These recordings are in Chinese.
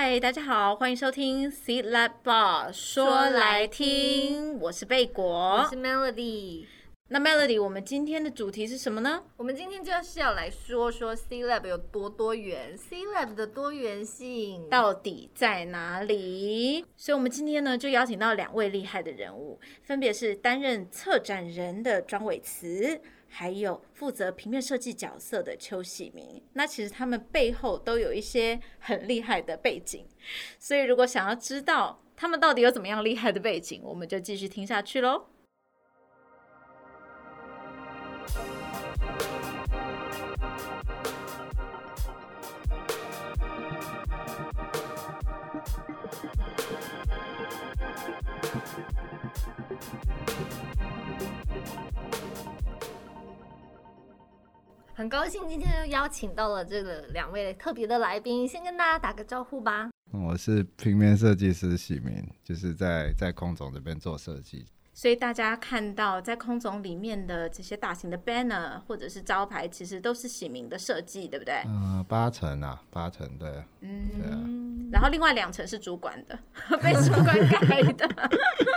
嗨，大家好，欢迎收听 Seed Lab Bar 说来听，我是贝果，我是 Melody。那 Melody，我们今天的主题是什么呢？我们今天就是要来说说 Seed Lab 有多多元，Seed Lab 的多元性到底在哪里？所以，我们今天呢就邀请到两位厉害的人物，分别是担任策展人的庄伟慈。还有负责平面设计角色的邱喜明，那其实他们背后都有一些很厉害的背景，所以如果想要知道他们到底有怎么样厉害的背景，我们就继续听下去喽。很高兴今天又邀请到了这个两位特别的来宾，先跟大家打个招呼吧。我是平面设计师喜明，就是在在空总这边做设计。所以大家看到在空总里面的这些大型的 banner 或者是招牌，其实都是喜明的设计，对不对？嗯、呃，八成啊，八成对。嗯，对啊。然后另外两层是主管的，被主管盖的。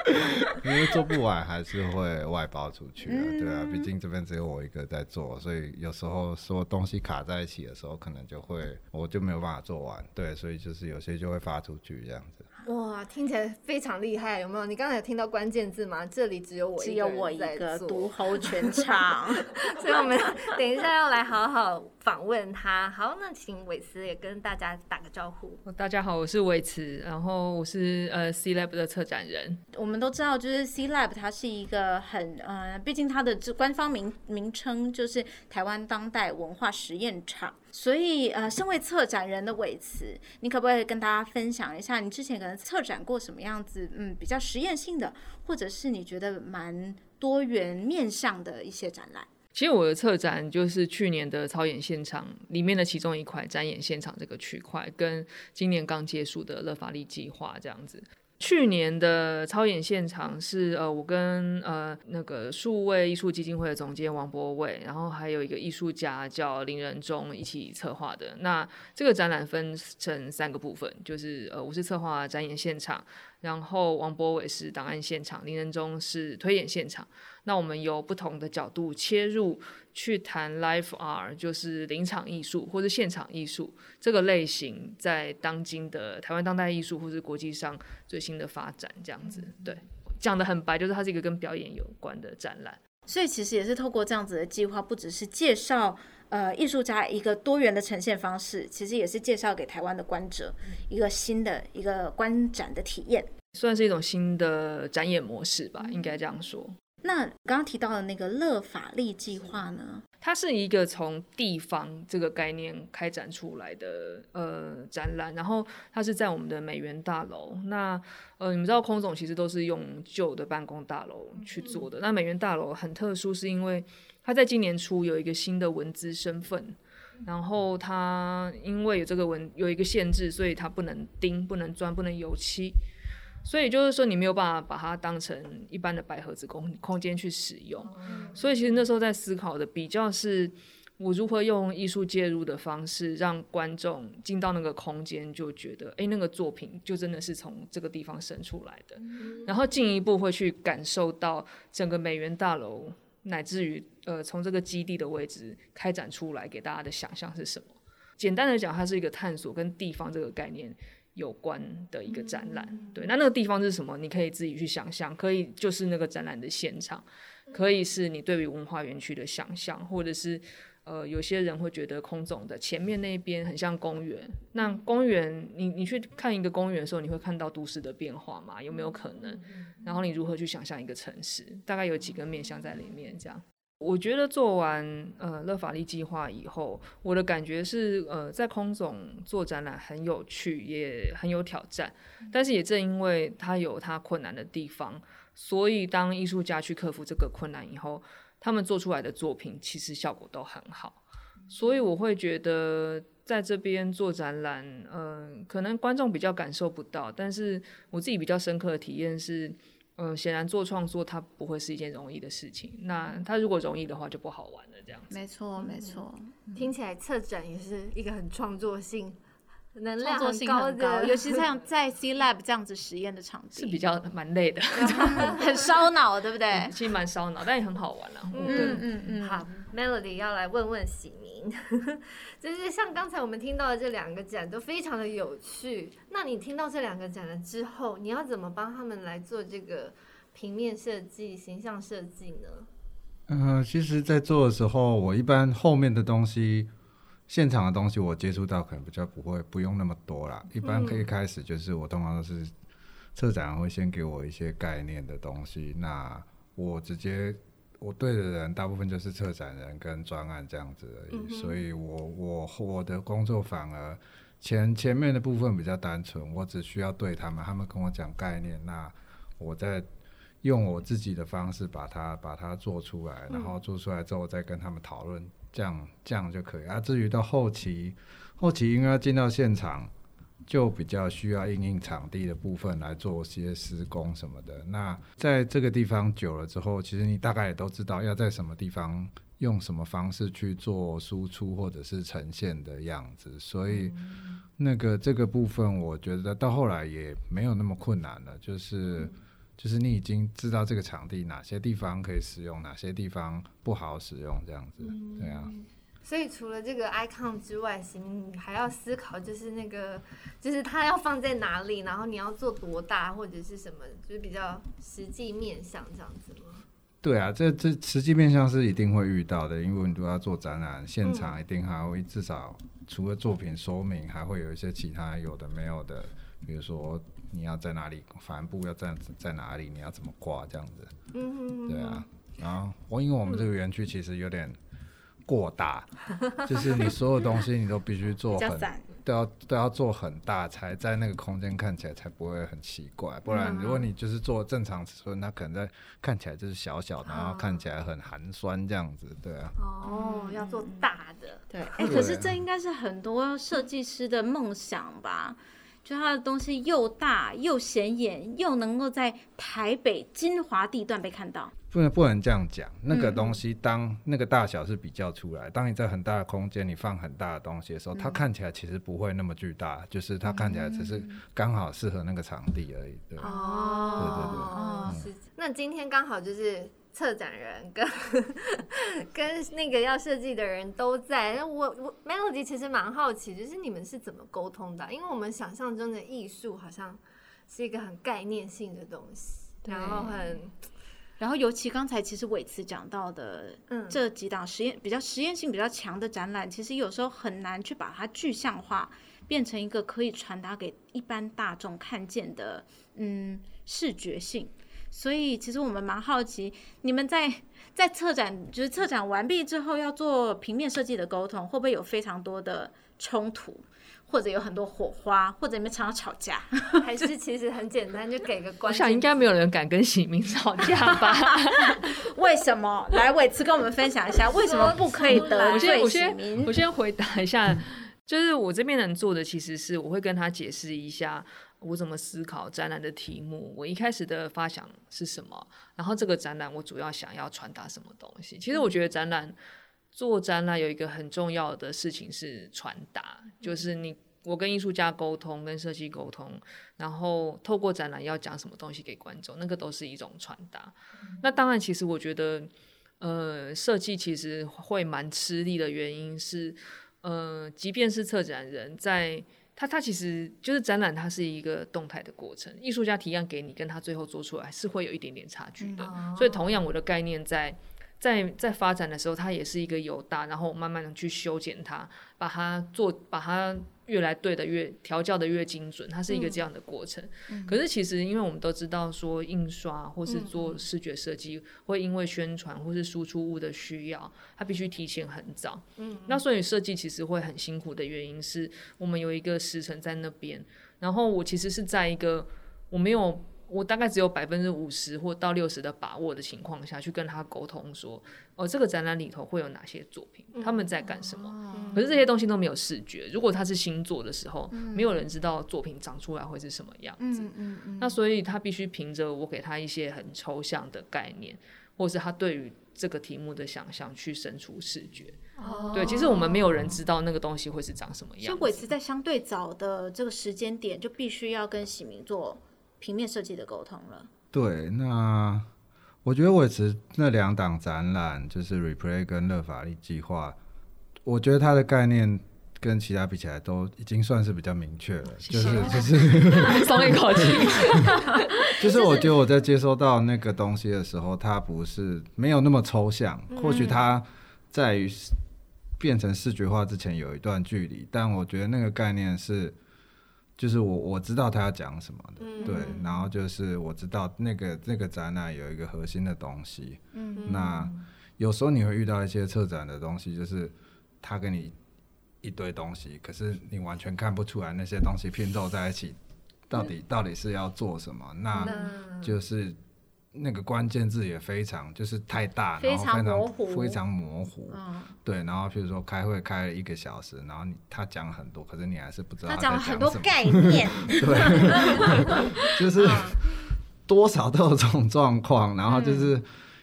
因为做不完还是会外包出去啊，对啊，毕竟这边只有我一个在做，所以有时候说东西卡在一起的时候，可能就会我就没有办法做完，对，所以就是有些就会发出去这样子。哇，听起来非常厉害，有没有？你刚才有听到关键字吗？这里只有我一个，只有我一个独 吼全场，所以我们 等一下要来好好访问他。好，那请伟慈也跟大家打个招呼。大家好，我是伟慈，然后我是呃 Seed Lab 的策展人。我们都知道，就是 Seed Lab 它是一个很呃，毕竟它的官方名名称就是台湾当代文化实验场。所以，呃，身为策展人的伟慈，你可不可以跟大家分享一下，你之前可能策展过什么样子，嗯，比较实验性的，或者是你觉得蛮多元面向的一些展览？其实我的策展就是去年的操演现场里面的其中一块展演现场这个区块，跟今年刚结束的乐法力计划这样子。去年的超演现场是呃，我跟呃那个数位艺术基金会的总监王博伟，然后还有一个艺术家叫林仁忠一起策划的。那这个展览分成三个部分，就是呃我是策划展演现场，然后王博伟是档案现场，林仁忠是推演现场。那我们由不同的角度切入。去谈 Live Art，就是临场艺术或者现场艺术这个类型，在当今的台湾当代艺术或是国际上最新的发展，这样子，对，讲的很白，就是它是一个跟表演有关的展览。所以其实也是透过这样子的计划，不只是介绍呃艺术家一个多元的呈现方式，其实也是介绍给台湾的观者一个新的一个观展的体验，算是一种新的展演模式吧，应该这样说。那刚刚提到的那个乐法利计划呢？它是一个从地方这个概念开展出来的呃展览，然后它是在我们的美元大楼。那呃，你们知道空总其实都是用旧的办公大楼去做的。那美元大楼很特殊，是因为它在今年初有一个新的文资身份，然后他因为有这个文有一个限制，所以他不能钉、不能钻、不能油漆。所以就是说，你没有办法把它当成一般的白盒子空空间去使用。所以其实那时候在思考的比较是，我如何用艺术介入的方式，让观众进到那个空间，就觉得，哎，那个作品就真的是从这个地方生出来的。然后进一步会去感受到整个美元大楼，乃至于呃，从这个基地的位置开展出来给大家的想象是什么？简单的讲，它是一个探索跟地方这个概念。有关的一个展览，对，那那个地方是什么？你可以自己去想象，可以就是那个展览的现场，可以是你对于文化园区的想象，或者是呃，有些人会觉得空总的前面那边很像公园。那公园，你你去看一个公园的时候，你会看到都市的变化吗？有没有可能？然后你如何去想象一个城市？大概有几个面向在里面，这样。我觉得做完呃乐法利计划以后，我的感觉是呃在空总做展览很有趣，也很有挑战。但是也正因为它有它困难的地方，所以当艺术家去克服这个困难以后，他们做出来的作品其实效果都很好。所以我会觉得在这边做展览，嗯、呃，可能观众比较感受不到，但是我自己比较深刻的体验是。嗯，显然做创作它不会是一件容易的事情。那它如果容易的话，就不好玩了。这样子，没错，没错。听起来策展也是一个很创作性、能量很高的，尤其像在 C Lab 这样子实验的场地，是比较蛮累的，很烧脑，对不对？其实蛮烧脑，但也很好玩啊。嗯嗯嗯，嗯。好，Melody 要来问问喜明。就是像刚才我们听到的这两个展都非常的有趣。那你听到这两个展了之后，你要怎么帮他们来做这个平面设计、形象设计呢？嗯、呃，其实，在做的时候，我一般后面的东西、现场的东西，我接触到可能比较不会不用那么多啦。一般可以开始就是我通常都是策展会先给我一些概念的东西，那我直接。我对的人大部分就是策展人跟专案这样子而已，嗯、所以我我我的工作反而前前面的部分比较单纯，我只需要对他们，他们跟我讲概念，那我再用我自己的方式把它把它做出来，然后做出来之后再跟他们讨论，这样这样就可以。啊，至于到后期，后期应该要进到现场。就比较需要应应场地的部分来做些施工什么的。那在这个地方久了之后，其实你大概也都知道要在什么地方用什么方式去做输出或者是呈现的样子。所以那个这个部分，我觉得到后来也没有那么困难了。就是就是你已经知道这个场地哪些地方可以使用，哪些地方不好使用，这样子，对啊。所以除了这个 icon 之外，行，你还要思考，就是那个，就是它要放在哪里，然后你要做多大，或者是什么，就是比较实际面向这样子吗？对啊，这这实际面向是一定会遇到的，因为你都要做展览，现场一定还会至少除了作品说明，还会有一些其他有的没有的，比如说你要在哪里帆布要在在哪里，你要怎么挂这样子。嗯哼，对啊，然后我因为我们这个园区其实有点。过大，就是你所有东西你都必须做很，都要都要做很大，才在那个空间看起来才不会很奇怪。不然如果你就是做正常尺寸，它可能在看起来就是小小的，然后看起来很寒酸这样子，对啊。哦，要做大的，对。哎、欸，可是这应该是很多设计师的梦想吧？就它的东西又大又显眼，又能够在台北精华地段被看到。不能不能这样讲，那个东西当那个大小是比较出来。嗯、当你在很大的空间，你放很大的东西的时候，嗯、它看起来其实不会那么巨大，就是它看起来只是刚好适合那个场地而已。对，哦，对对对，是。那今天刚好就是策展人跟 跟那个要设计的人都在。那我我 Melody 其实蛮好奇，就是你们是怎么沟通的？因为我们想象中的艺术好像是一个很概念性的东西，然后很。然后，尤其刚才其实伟慈讲到的，嗯，这几档实验比较实验性比较强的展览，其实有时候很难去把它具象化，变成一个可以传达给一般大众看见的，嗯，视觉性。所以，其实我们蛮好奇，你们在在策展，就是策展完毕之后要做平面设计的沟通，会不会有非常多的冲突？或者有很多火花，或者你们常常吵架，还是其实很简单，就给个关。我想应该没有人敢跟喜明吵架吧？为什么？来，伟慈跟我们分享一下，为什么不可以得罪喜明？我先回答一下，就是我这边能做的，其实是我会跟他解释一下我怎么思考展览的题目，我一开始的发想是什么，然后这个展览我主要想要传达什么东西。其实我觉得展览。做展览有一个很重要的事情是传达，就是你我跟艺术家沟通，跟设计沟通，然后透过展览要讲什么东西给观众，那个都是一种传达。那当然，其实我觉得，呃，设计其实会蛮吃力的原因是，呃，即便是策展人在他他其实就是展览，它是一个动态的过程，艺术家提案给你，跟他最后做出来是会有一点点差距的。所以，同样我的概念在。在在发展的时候，它也是一个有大，然后慢慢的去修剪它，把它做，把它越来对的越调教的越精准，它是一个这样的过程。嗯、可是其实，因为我们都知道说，印刷或是做视觉设计，嗯、会因为宣传或是输出物的需要，它必须提前很早。嗯，那所以设计其实会很辛苦的原因是我们有一个时辰在那边，然后我其实是在一个我没有。我大概只有百分之五十或到六十的把握的情况下去跟他沟通说，哦，这个展览里头会有哪些作品，他们在干什么？嗯、可是这些东西都没有视觉。如果他是新作的时候，嗯、没有人知道作品长出来会是什么样子。嗯嗯嗯、那所以他必须凭着我给他一些很抽象的概念，或是他对于这个题目的想象去生出视觉。哦、对，其实我们没有人知道那个东西会是长什么样子。所以伟慈在相对早的这个时间点就必须要跟喜明做。平面设计的沟通了。对，那我觉得我只那两档展览，就是 Replay 跟乐法力计划，我觉得它的概念跟其他比起来都已经算是比较明确了，就是就是 松一口气。就是我觉得我在接收到那个东西的时候，它不是没有那么抽象，或许它在于变成视觉化之前有一段距离，但我觉得那个概念是。就是我我知道他要讲什么的，嗯、对，然后就是我知道那个那个展览有一个核心的东西，嗯，那有时候你会遇到一些策展的东西，就是他给你一堆东西，可是你完全看不出来那些东西拼凑在一起到底、嗯、到底是要做什么，那就是。那个关键字也非常就是太大，然后非常模糊，非常模糊。嗯，对。然后譬如说开会开了一个小时，然后你他讲很多，可是你还是不知道他讲了很多概念。对，就是多少都有这种状况，然后就是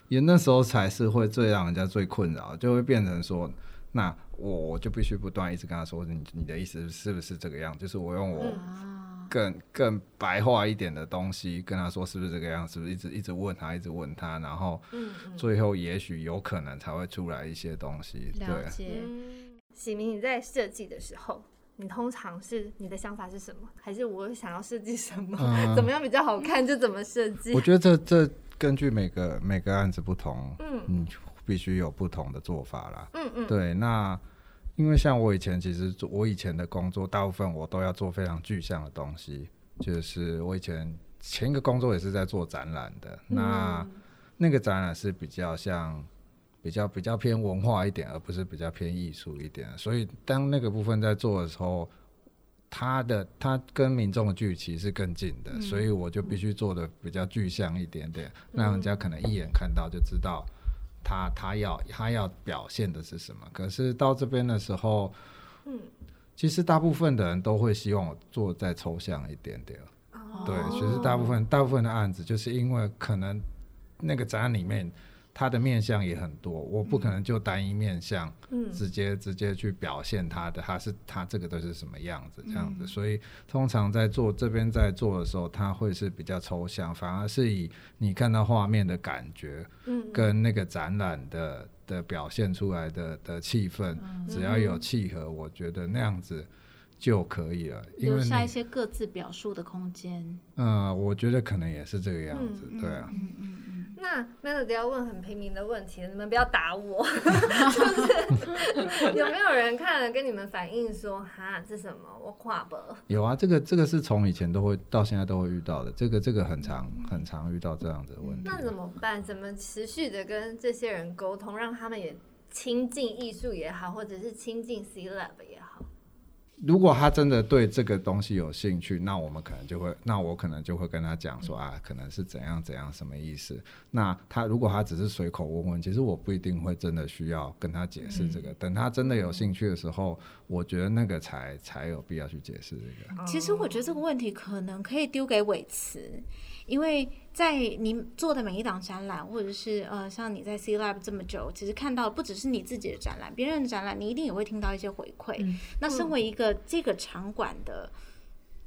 也那时候才是会最让人家最困扰，就会变成说，那我我就必须不断一直跟他说，你你的意思是不是这个样？就是我用我。更更白话一点的东西跟他说，是不是这个样？是不是一直一直问他，一直问他，然后最后也许有可能才会出来一些东西。嗯嗯、了解。喜明，你在设计的时候，你通常是你的想法是什么？还是我想要设计什么？嗯、怎么样比较好看就怎么设计？我觉得这这根据每个每个案子不同，嗯，你必须有不同的做法啦。嗯嗯。对，那。因为像我以前，其实做我以前的工作，大部分我都要做非常具象的东西。就是我以前前一个工作也是在做展览的，那那个展览是比较像比较比较偏文化一点，而不是比较偏艺术一点。所以当那个部分在做的时候，它的它跟民众的距离其实是更近的，所以我就必须做的比较具象一点点，让人家可能一眼看到就知道。他他要他要表现的是什么？可是到这边的时候，嗯，其实大部分的人都会希望我做再抽象一点点。哦，对，其实大部分大部分的案子，就是因为可能那个展览里面。他的面相也很多，我不可能就单一面相，直接、嗯、直接去表现他的，他是他这个都是什么样子这样子，嗯、所以通常在做这边在做的时候，他会是比较抽象，反而是以你看到画面的感觉，嗯跟那个展览的的表现出来的的气氛，嗯、只要有契合，我觉得那样子就可以了，留下一些各自表述的空间。嗯，我觉得可能也是这个样子，嗯、对啊。嗯嗯那 Melody 要问很平民的问题，你们不要打我。就是 有没有人看了跟你们反映说，哈，这什么我跨不？有啊，这个这个是从以前都会到现在都会遇到的，这个这个很常很常遇到这样的问题。那怎么办？怎么持续的跟这些人沟通，让他们也亲近艺术也好，或者是亲近 C Lab 也好？如果他真的对这个东西有兴趣，那我们可能就会，那我可能就会跟他讲说啊，可能是怎样怎样，什么意思？那他如果他只是随口问问，其实我不一定会真的需要跟他解释这个。等他真的有兴趣的时候，我觉得那个才才有必要去解释这个。其实我觉得这个问题可能可以丢给伟慈。因为在你做的每一档展览，或者是呃，像你在 C Lab 这么久，其实看到不只是你自己的展览，别人的展览，你一定也会听到一些回馈。嗯、那身为一个这个场馆的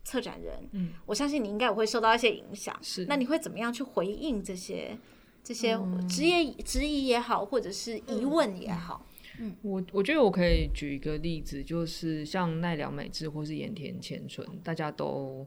策展人，嗯，我相信你应该也会受到一些影响。是，那你会怎么样去回应这些这些职业质疑也好，或者是疑问也好？嗯，我我觉得我可以举一个例子，就是像奈良美智或是盐田千春，大家都。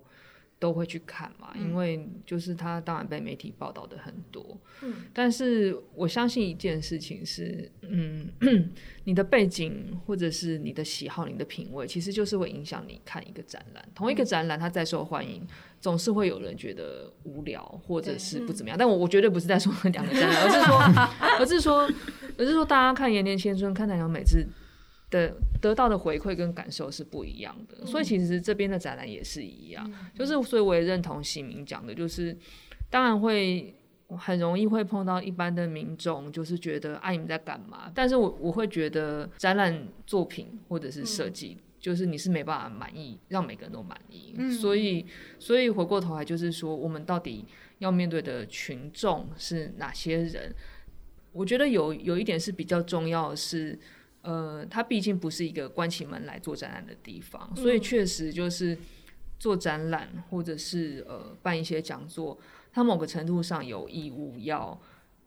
都会去看嘛，嗯、因为就是他当然被媒体报道的很多。嗯，但是我相信一件事情是，嗯，你的背景或者是你的喜好、你的品味，其实就是会影响你看一个展览。同一个展览，它再受欢迎，总是会有人觉得无聊或者是不怎么样。但我我绝对不是在说两个展览，而是说，而是说，而是说，大家看延年千春、看南阳美智。的得到的回馈跟感受是不一样的，嗯、所以其实这边的展览也是一样，嗯、就是所以我也认同喜明讲的，就是当然会很容易会碰到一般的民众，就是觉得啊你们在干嘛？但是我我会觉得展览作品或者是设计，嗯、就是你是没办法满意，让每个人都满意，嗯、所以所以回过头来就是说，我们到底要面对的群众是哪些人？我觉得有有一点是比较重要的是。呃，它毕竟不是一个关起门来做展览的地方，嗯、所以确实就是做展览或者是呃办一些讲座，它某个程度上有义务要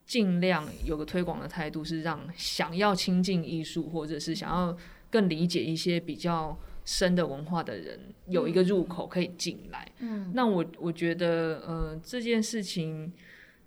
尽量有个推广的态度，是让想要亲近艺术或者是想要更理解一些比较深的文化的人有一个入口可以进来。嗯，那我我觉得呃这件事情。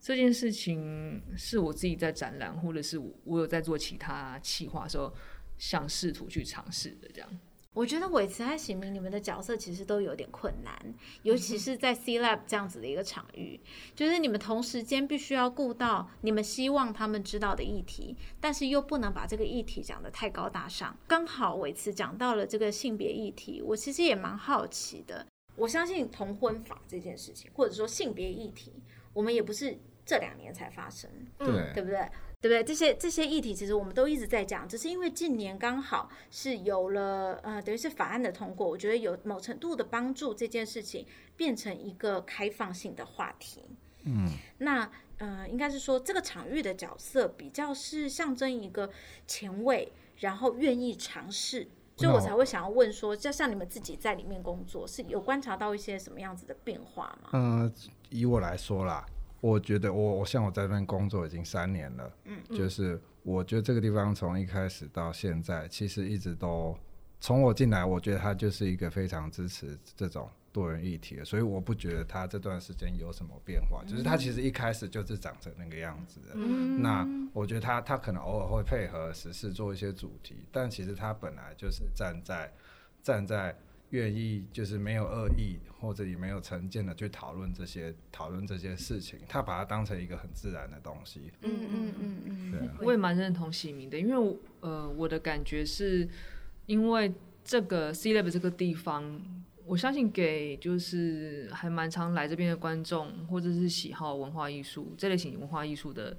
这件事情是我自己在展览，或者是我有在做其他企划的时候，想试图去尝试的这样。我觉得伟慈和喜明你们的角色其实都有点困难，尤其是在 C Lab 这样子的一个场域，就是你们同时间必须要顾到你们希望他们知道的议题，但是又不能把这个议题讲得太高大上。刚好伟慈讲到了这个性别议题，我其实也蛮好奇的。我相信同婚法这件事情，或者说性别议题，我们也不是。这两年才发生，对，对不对？对不对？这些这些议题其实我们都一直在讲，只是因为近年刚好是有了呃，等于是法案的通过，我觉得有某程度的帮助，这件事情变成一个开放性的话题。嗯，那呃，应该是说这个场域的角色比较是象征一个前卫，然后愿意尝试，所以我才会想要问说，就像你们自己在里面工作，是有观察到一些什么样子的变化吗？嗯、呃，以我来说啦。我觉得我我像我在那边工作已经三年了，嗯，就是我觉得这个地方从一开始到现在，其实一直都从我进来，我觉得他就是一个非常支持这种多元议题的，所以我不觉得他这段时间有什么变化，就是他其实一开始就是长成那个样子的。嗯，那我觉得他他可能偶尔会配合时事做一些主题，但其实他本来就是站在站在。愿意就是没有恶意或者也没有成见的去讨论这些讨论这些事情，他把它当成一个很自然的东西。嗯嗯嗯嗯，对啊，我也蛮认同喜明的，因为呃我的感觉是，因为这个 C Lab 这个地方，我相信给就是还蛮常来这边的观众，或者是喜好文化艺术这类型文化艺术的。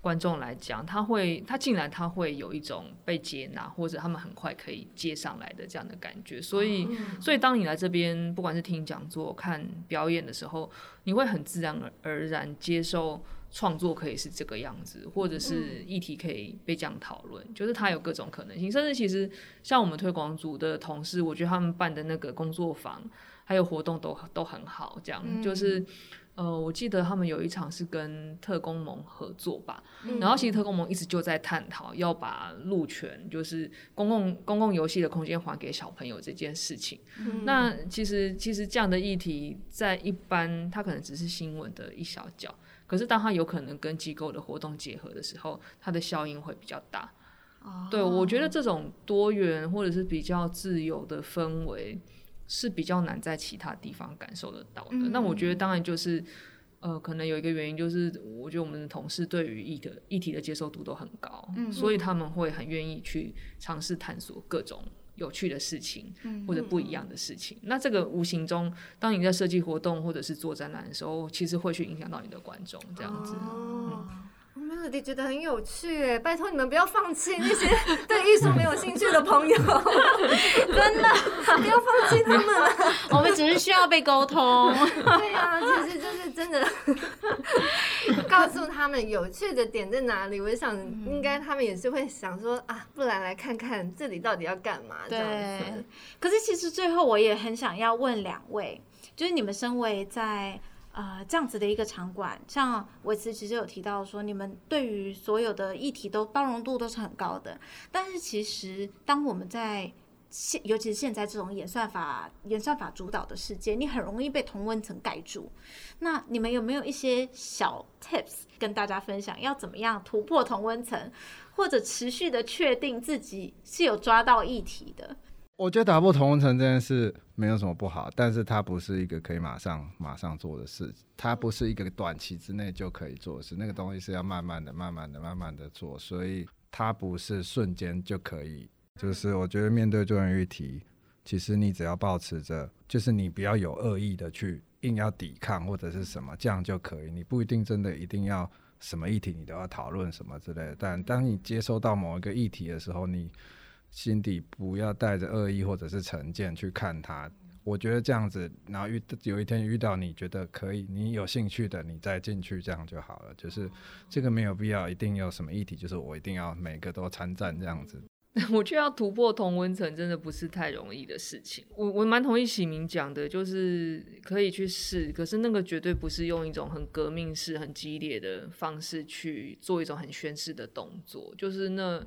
观众来讲，他会他进来，他会有一种被接纳，或者他们很快可以接上来的这样的感觉。所以，所以当你来这边，不管是听讲座、看表演的时候，你会很自然而然接受创作可以是这个样子，或者是议题可以被这样讨论，就是它有各种可能性。甚至其实像我们推广组的同事，我觉得他们办的那个工作坊还有活动都都很好，这样就是。呃，我记得他们有一场是跟特工盟合作吧，嗯、然后其实特工盟一直就在探讨要把路权，就是公共公共游戏的空间还给小朋友这件事情。嗯、那其实其实这样的议题在一般它可能只是新闻的一小角，可是当它有可能跟机构的活动结合的时候，它的效应会比较大。哦、对，我觉得这种多元或者是比较自由的氛围。是比较难在其他地方感受得到的。嗯、那我觉得当然就是，呃，可能有一个原因就是，我觉得我们的同事对于议的议题的接受度都很高，嗯、所以他们会很愿意去尝试探索各种有趣的事情，嗯、或者不一样的事情。嗯、那这个无形中，当你在设计活动或者是做展览的时候，其实会去影响到你的观众，这样子。哦觉得很有趣哎，拜托你们不要放弃那些 对艺术没有兴趣的朋友，真的不要放弃他们。我们只是需要被沟通。对呀、啊，其实就是真的告诉他们有趣的点在哪里。我想应该他们也是会想说啊，不然来看看这里到底要干嘛这样子。对。可是其实最后我也很想要问两位，就是你们身为在。呃，这样子的一个场馆，像伟慈其实有提到说，你们对于所有的议题都包容度都是很高的。但是其实，当我们在现尤其是现在这种演算法、演算法主导的世界，你很容易被同温层盖住。那你们有没有一些小 tips 跟大家分享？要怎么样突破同温层，或者持续的确定自己是有抓到议题的？我觉得打破同温层这件事没有什么不好，但是它不是一个可以马上马上做的事，它不是一个短期之内就可以做的事，那个东西是要慢慢的、慢慢的、慢慢的做，所以它不是瞬间就可以。就是我觉得面对多元议题，其实你只要保持着，就是你不要有恶意的去硬要抵抗或者是什么，这样就可以。你不一定真的一定要什么议题你都要讨论什么之类的，但当你接收到某一个议题的时候，你。心底不要带着恶意或者是成见去看他，我觉得这样子，然后遇有一天遇到你觉得可以，你有兴趣的，你再进去，这样就好了。就是这个没有必要一定有什么议题，就是我一定要每个都参战这样子。我觉得要突破同温层真的不是太容易的事情。我我蛮同意喜明讲的，就是可以去试，可是那个绝对不是用一种很革命式、很激烈的方式去做一种很宣誓的动作，就是那。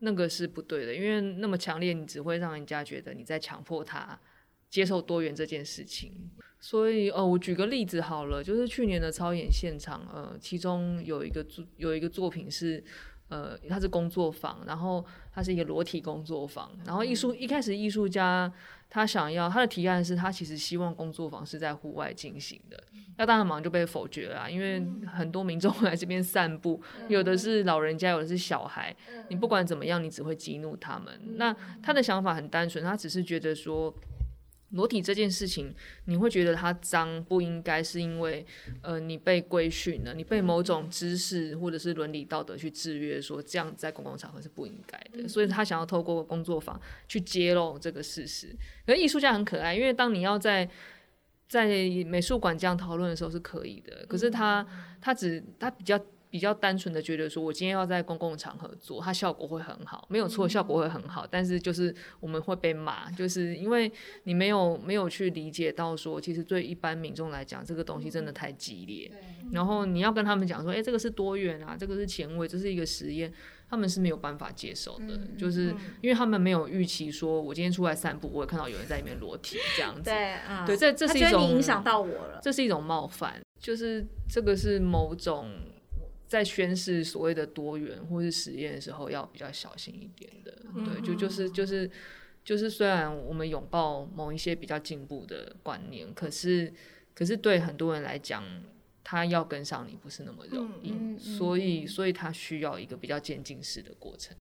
那个是不对的，因为那么强烈，你只会让人家觉得你在强迫他接受多元这件事情。所以，呃，我举个例子好了，就是去年的超演现场，呃，其中有一个作有一个作品是，呃，它是工作坊，然后它是一个裸体工作坊，然后艺术一开始艺术家。他想要他的提案是他其实希望工作坊是在户外进行的，那当然马上就被否决了啊，因为很多民众来这边散步，有的是老人家，有的是小孩，你不管怎么样，你只会激怒他们。那他的想法很单纯，他只是觉得说。裸体这件事情，你会觉得它脏不应该，是因为呃你被规训了，你被某种知识或者是伦理道德去制约，说这样在公共场合是不应该的，所以他想要透过工作坊去揭露这个事实。可是艺术家很可爱，因为当你要在在美术馆这样讨论的时候是可以的，可是他他只他比较。比较单纯的觉得说，我今天要在公共场合做，它效果会很好，没有错，效果会很好。但是就是我们会被骂，就是因为你没有没有去理解到说，其实对一般民众来讲，这个东西真的太激烈。然后你要跟他们讲说，哎，这个是多元啊，这个是前卫，这是一个实验，他们是没有办法接受的，就是因为他们没有预期说，我今天出来散步，我会看到有人在里面裸体这样子。对，对，这这是一种影响到我了，这是一种冒犯，就是这个是某种。在宣示所谓的多元或是实验的时候，要比较小心一点的。对，就就是就是就是，虽然我们拥抱某一些比较进步的观念，可是可是对很多人来讲，他要跟上你不是那么容易，所以所以他需要一个比较渐进式的过程。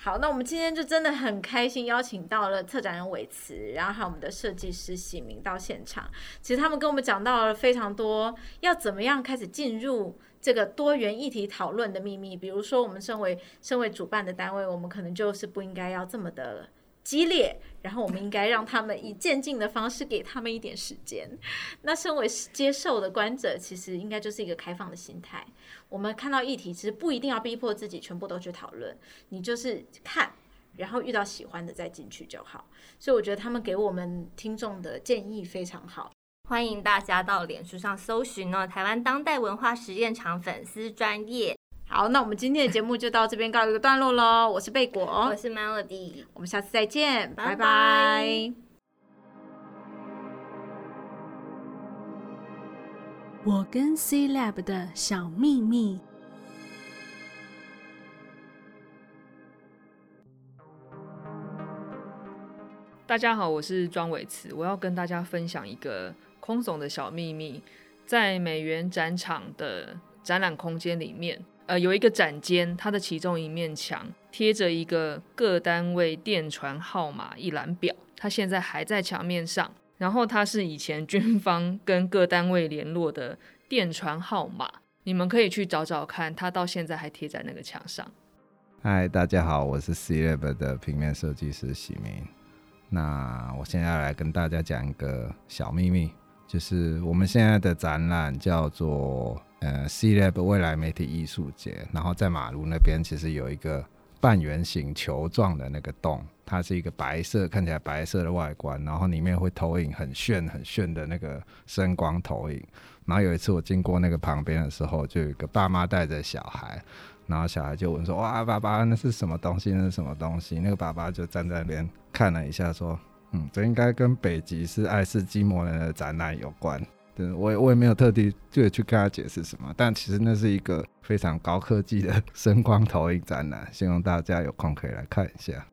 好，那我们今天就真的很开心，邀请到了策展人韦慈，然后还有我们的设计师喜明到现场。其实他们跟我们讲到了非常多，要怎么样开始进入。这个多元议题讨论的秘密，比如说，我们身为身为主办的单位，我们可能就是不应该要这么的激烈，然后我们应该让他们以渐进的方式给他们一点时间。那身为接受的观者，其实应该就是一个开放的心态。我们看到议题，其实不一定要逼迫自己全部都去讨论，你就是看，然后遇到喜欢的再进去就好。所以我觉得他们给我们听众的建议非常好。欢迎大家到脸书上搜寻哦，台湾当代文化实验场粉丝专业。好，那我们今天的节目就到这边告一个段落喽。我是贝果，我是 Melody，我们下次再见，拜拜。拜拜。我跟 C Lab 的小秘密。大家好，我是庄伟慈，我要跟大家分享一个。空总的小秘密，在美元展场的展览空间里面，呃，有一个展间，它的其中一面墙贴着一个各单位电传号码一览表，它现在还在墙面上。然后它是以前军方跟各单位联络的电传号码，你们可以去找找看，它到现在还贴在那个墙上。嗨，大家好，我是 C-Lab 的平面设计师喜明。那我现在要来跟大家讲一个小秘密。就是我们现在的展览叫做呃 C-Lab 未来媒体艺术节，然后在马路那边其实有一个半圆形球状的那个洞，它是一个白色，看起来白色的外观，然后里面会投影很炫很炫的那个声光投影。然后有一次我经过那个旁边的时候，就有一个爸妈带着小孩，然后小孩就问说：“哇，爸爸，那是什么东西？那是什么东西？”那个爸爸就站在那边看了一下，说，嗯，这应该跟北极是爱斯基摩人的展览有关。对，我也我也没有特地就去跟他解释什么，但其实那是一个非常高科技的 声光投影展览，希望大家有空可以来看一下。